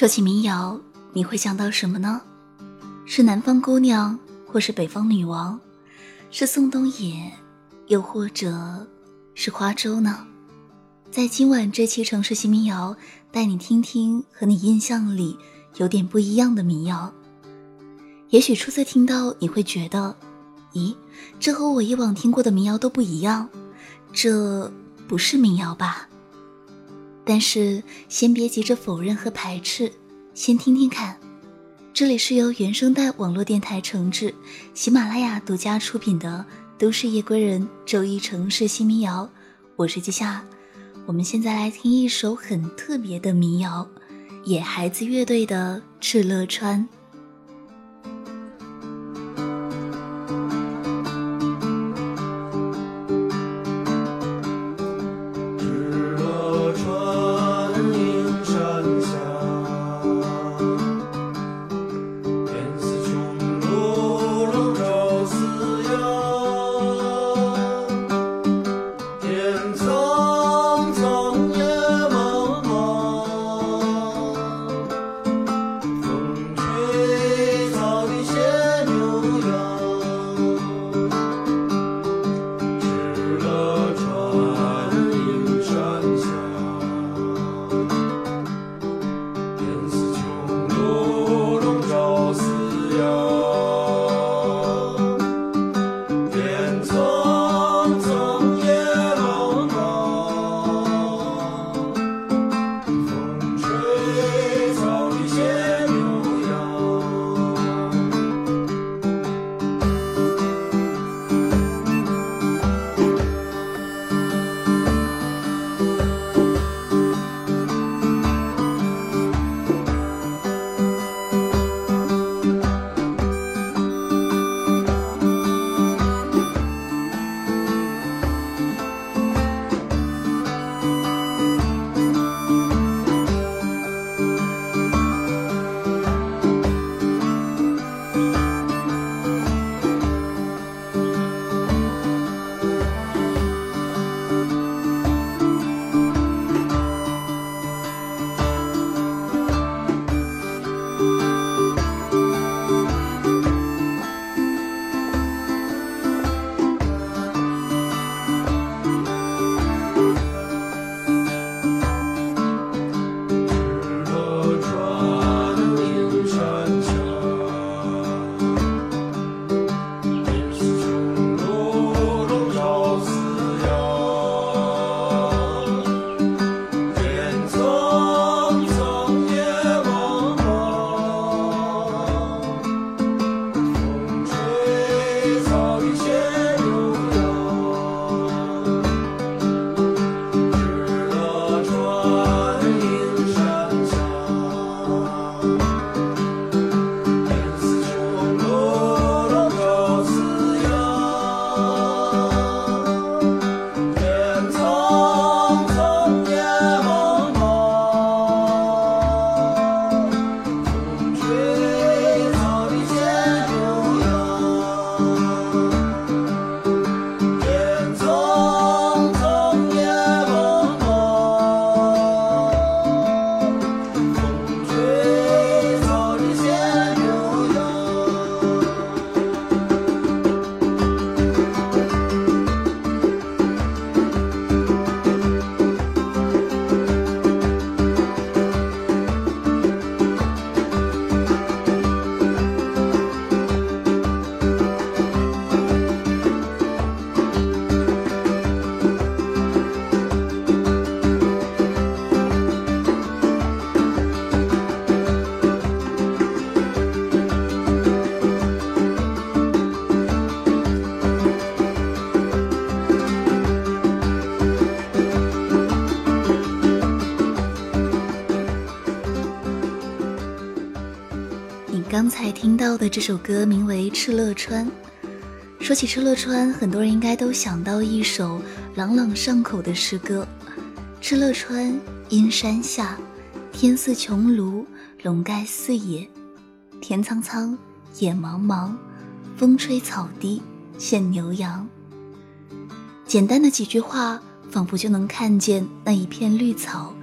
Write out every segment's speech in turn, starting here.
说起民谣，你会想到什么呢？是南方姑娘，或是北方女王，是宋冬野，又或者是花粥呢？在今晚这期城市新民谣，带你听听和你印象里有点不一样的民谣。也许初次听到，你会觉得，咦，这和我以往听过的民谣都不一样，这不是民谣吧？但是先别急着否认和排斥，先听听看。这里是由原声带网络电台承制，喜马拉雅独家出品的《都市夜归人》周一城市新民谣。我是季夏，我们现在来听一首很特别的民谣——野孩子乐队的《敕勒川》。到的这首歌名为《敕勒川》。说起敕勒川，很多人应该都想到一首朗朗上口的诗歌：“敕勒川，阴山下，天似穹庐，笼盖四野。天苍苍，野茫茫，风吹草低见牛羊。”简单的几句话，仿佛就能看见那一片绿草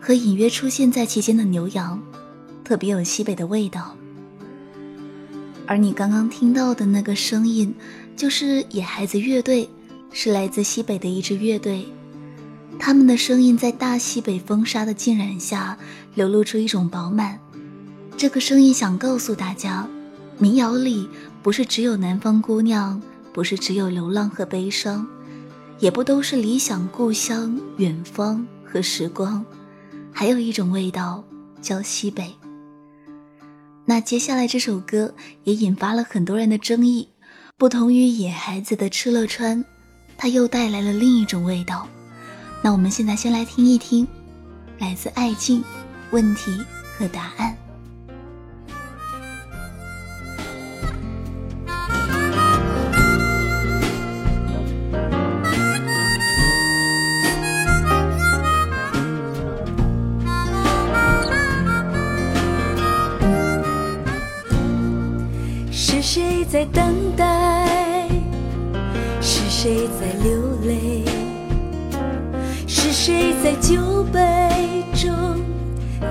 和隐约出现在其间的牛羊。特别有西北的味道。而你刚刚听到的那个声音，就是野孩子乐队，是来自西北的一支乐队。他们的声音在大西北风沙的浸染下，流露出一种饱满。这个声音想告诉大家，民谣里不是只有南方姑娘，不是只有流浪和悲伤，也不都是理想故乡、远方和时光，还有一种味道叫西北。那接下来这首歌也引发了很多人的争议，不同于野孩子的《敕勒川》，它又带来了另一种味道。那我们现在先来听一听，来自爱静，问题和答案。酒杯中陶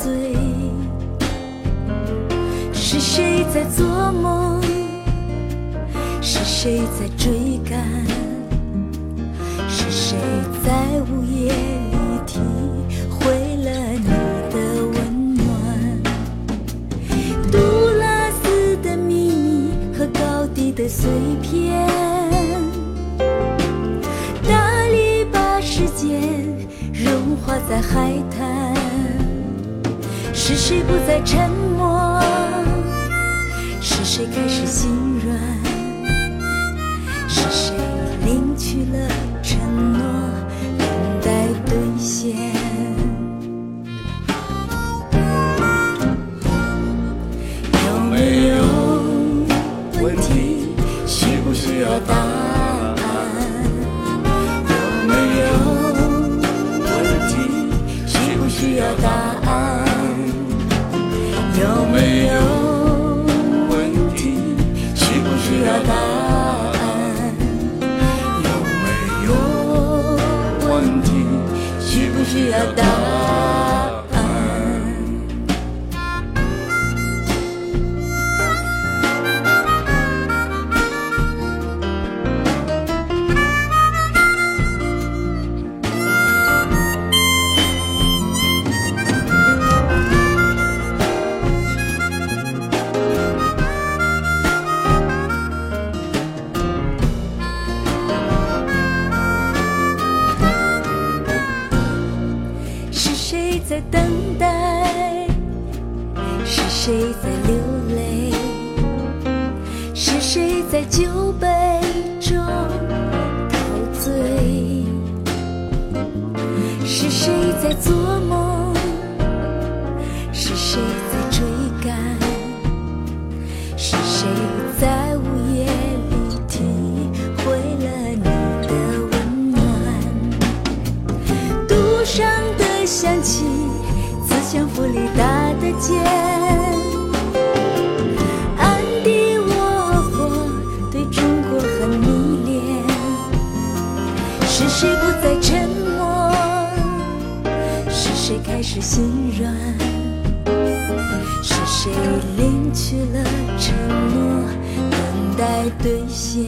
醉？是谁在做梦？是谁在追赶？是谁在午夜里体会了你的温暖？杜拉斯的秘密和高低的碎片。花在海滩，是谁不再沉默？是谁开始心软？是谁领取了承诺，等待兑现？有没有问题？需不需要答案？想起慈祥弗利达的肩，暗地窝火，对中国很迷恋。是谁不再沉默？是谁开始心软？是谁领取了承诺，等待兑现？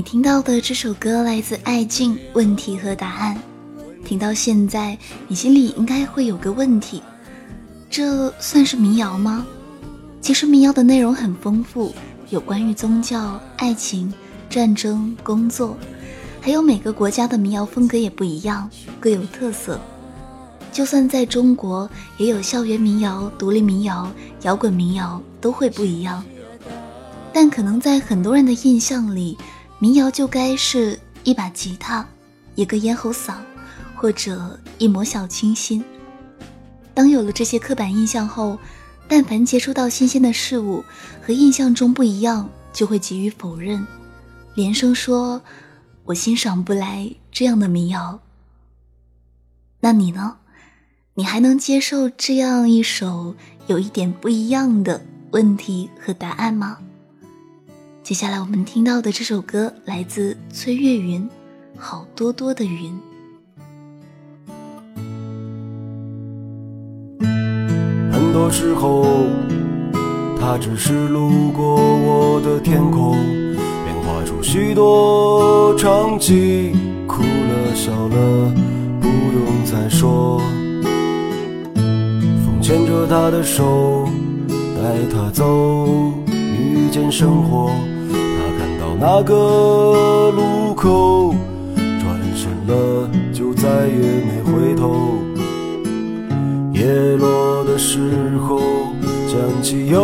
你听到的这首歌来自爱静，问题和答案。听到现在，你心里应该会有个问题：这算是民谣吗？其实民谣的内容很丰富，有关于宗教、爱情、战争、工作。还有每个国家的民谣风格也不一样，各有特色。就算在中国，也有校园民谣、独立民谣、摇滚民谣，都会不一样。但可能在很多人的印象里，民谣就该是一把吉他、一个咽喉嗓，或者一抹小清新。当有了这些刻板印象后，但凡接触到新鲜的事物和印象中不一样，就会给予否认，连声说。我欣赏不来这样的民谣。那你呢？你还能接受这样一首有一点不一样的问题和答案吗？接下来我们听到的这首歌来自崔月云，《好多多的云》。很多时候，他只是路过我的天空，便画出许多场景，哭了笑了，不用再说。风牵着他的手，带他走，遇见生活。到那个路口，转身了，就再也没回头。叶落的时候，想起有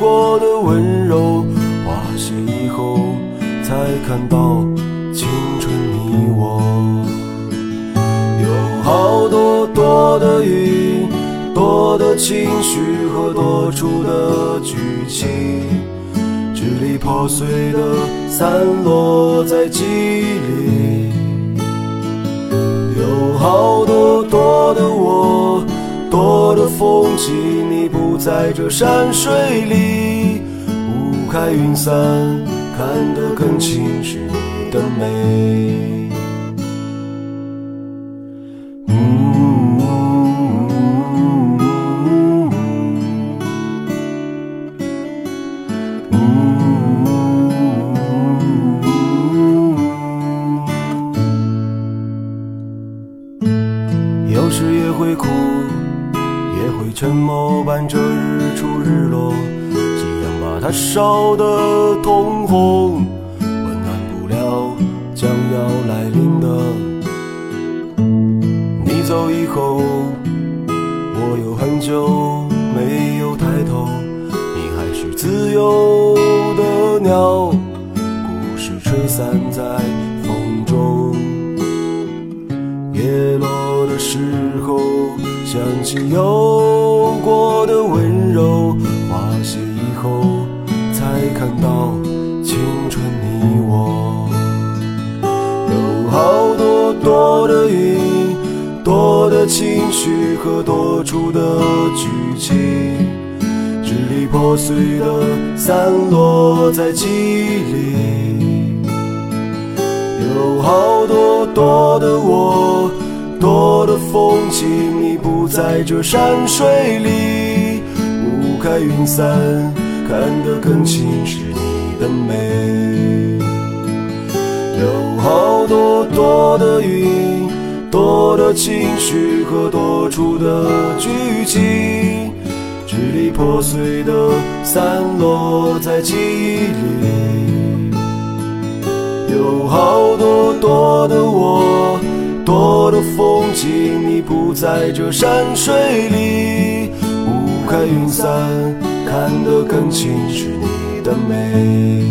过的温柔，花谢以后，才看到青春你我。有好多多的云，多的情绪和多出的剧情，被破碎的散落在记忆里。有好多多的我，多的风景，你不在这山水里。雾开云散，看得更清楚你的美。烧得通红，温暖不了将要来临的。你走以后，我有很久没有抬头，你还是自由的鸟，故事吹散在风中。叶落的时候，想起有过的温柔；花谢以后，看到青春你我。有好多多的云，多的情绪和多出的剧情，支离破碎的散落在记忆里。有好多多的我，多的风景，你不在这山水里。雾开云散，看得更清是你的美。有好多多的云，多的情绪和多出的剧情，支离破碎的散落在记忆里。有好多多的我，多的风景，你不在这山水里。雾开云散，看得更清是你的美。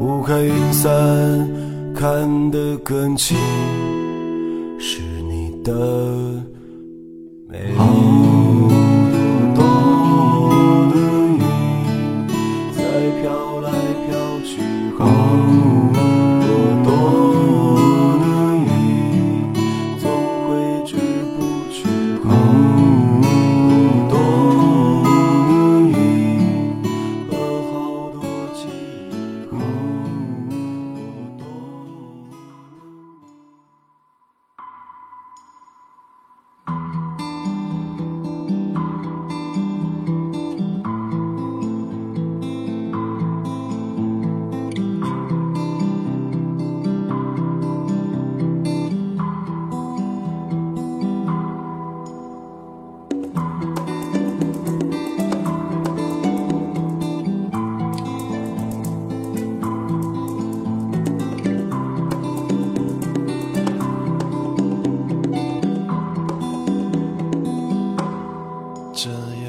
雾开云散，看得更清是你的美。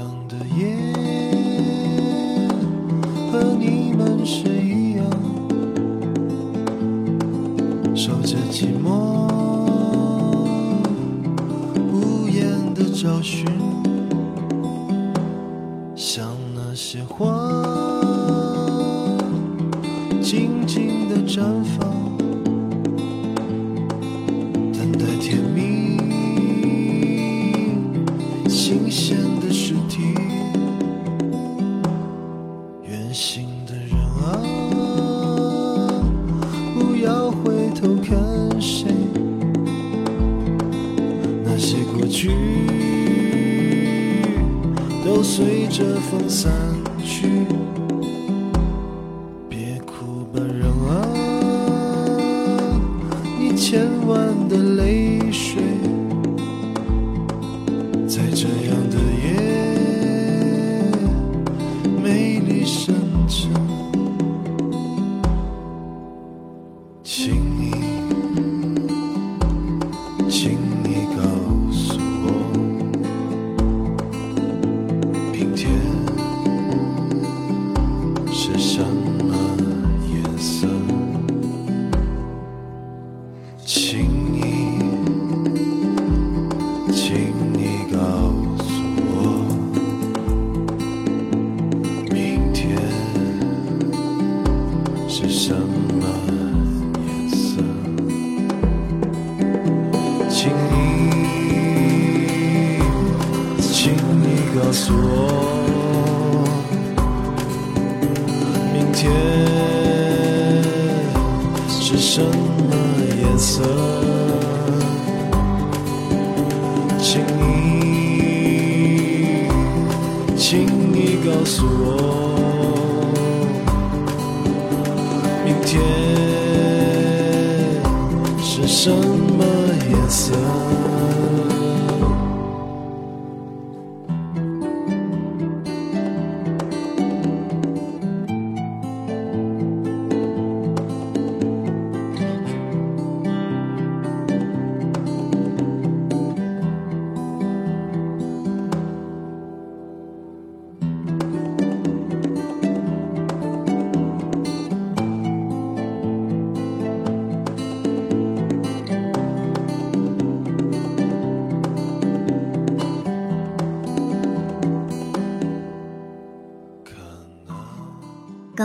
样的夜和你们是一样，守着寂寞，无言的找寻，千万的泪水，我，明天是什么颜色？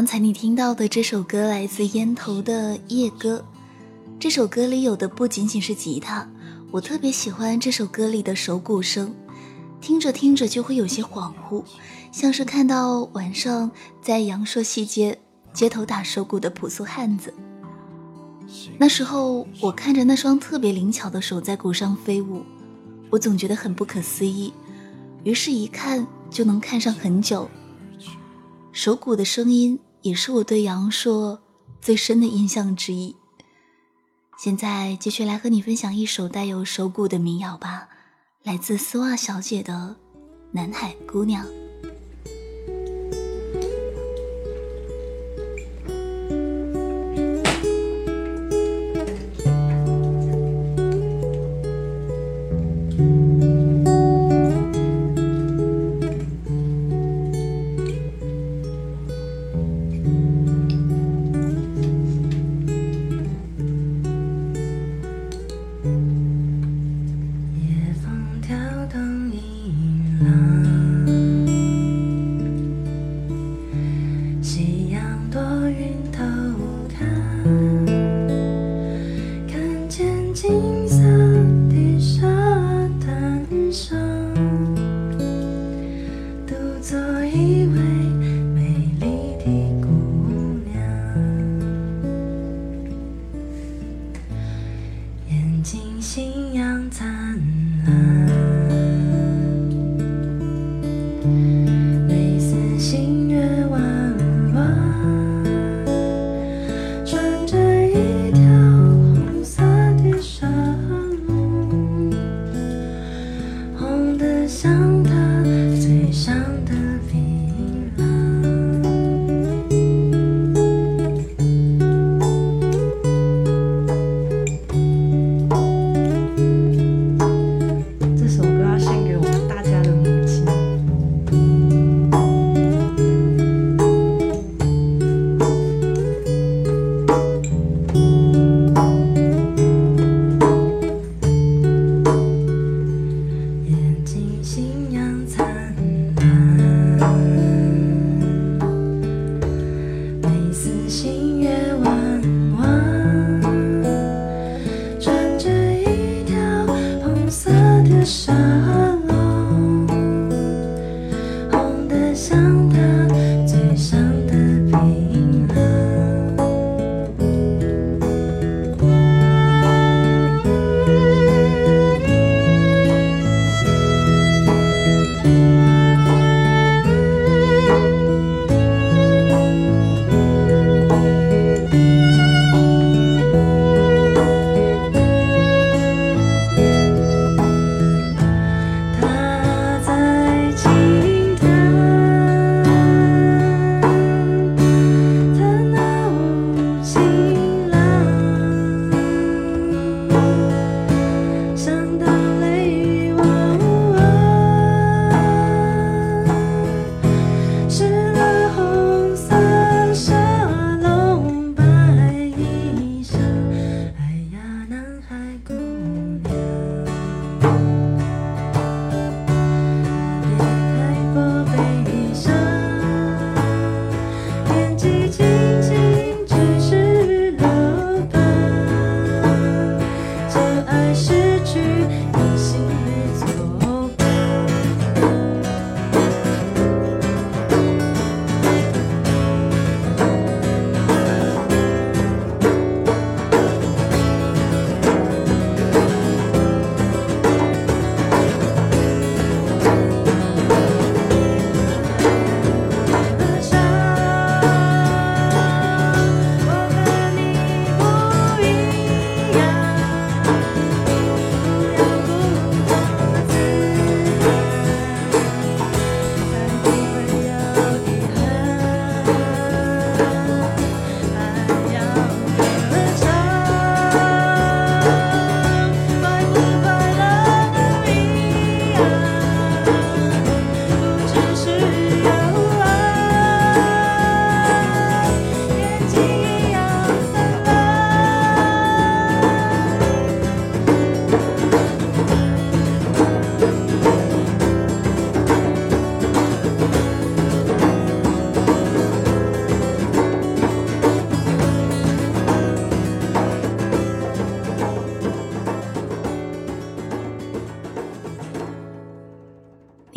刚才你听到的这首歌来自烟头的《夜歌》，这首歌里有的不仅仅是吉他，我特别喜欢这首歌里的手鼓声，听着听着就会有些恍惚，像是看到晚上在阳朔西街街头打手鼓的朴素汉子。那时候我看着那双特别灵巧的手在鼓上飞舞，我总觉得很不可思议，于是一看就能看上很久。手鼓的声音也是我对阳朔最深的印象之一。现在继续来和你分享一首带有手鼓的民谣吧，来自丝袜小姐的《南海姑娘》。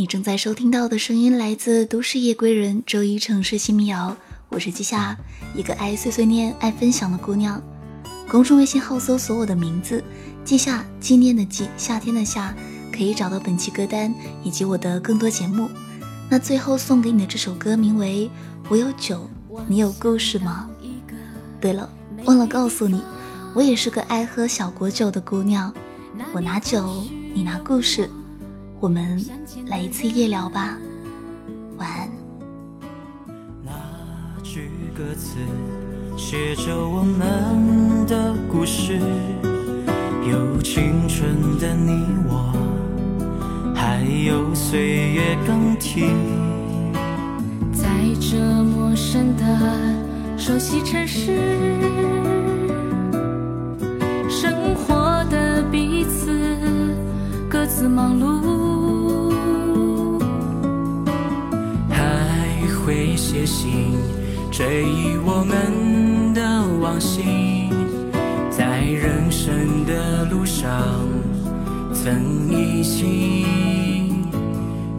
正在收听到的声音来自《都市夜归人》周一城市新民谣，我是季夏，一个爱碎碎念、爱分享的姑娘。公众微信号搜索我的名字“季夏”，纪念的季，夏天的夏，可以找到本期歌单以及我的更多节目。那最后送给你的这首歌名为《我有酒，你有故事吗》？对了，忘了告诉你，我也是个爱喝小果酒的姑娘。我拿酒，你拿故事。我们来一次夜聊吧，晚安。那句歌词写着我们的故事，有青春的你我，还有岁月更替。在这陌生的熟悉城市，生活的彼此各自忙碌。写信追忆我们的往昔，在人生的路上曾一起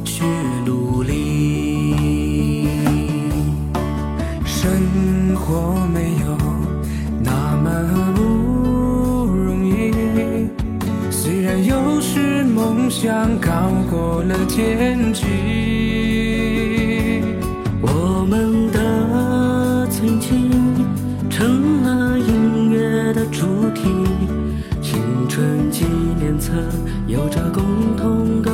去努力。生活没有那么不容易，虽然有时梦想高过了天际。有着共同的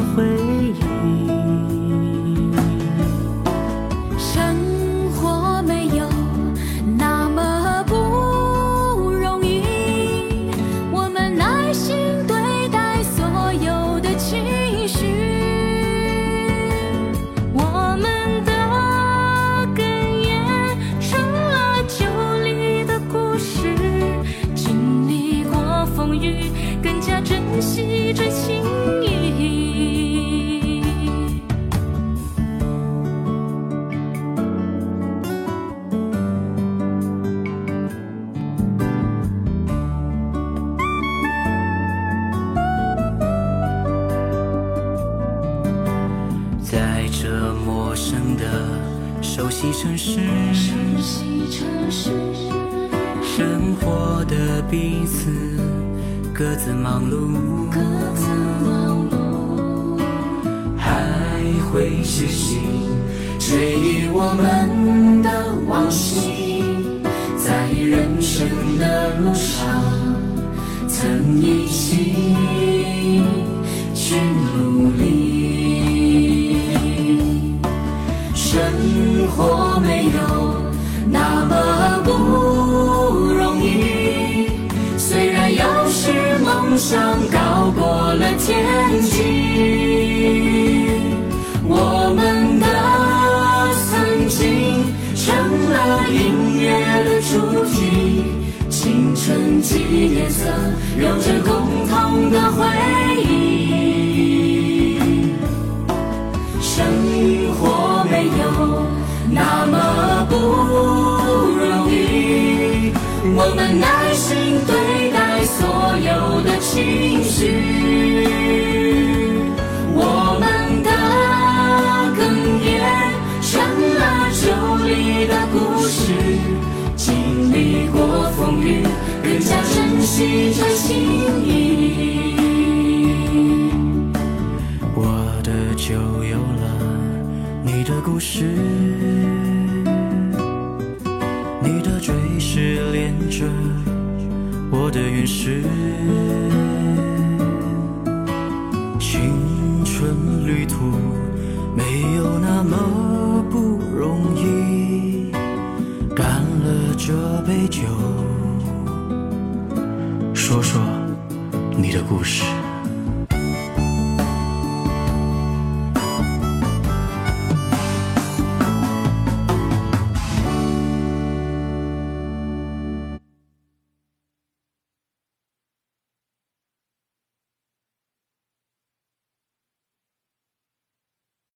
忙碌。各自忙碌，还会写信追忆我们的往昔，春纪念册有着共同的回忆，故事，你的追是连着我的陨石，青春旅途没有那么不容易，干了这杯酒，说说你的故事。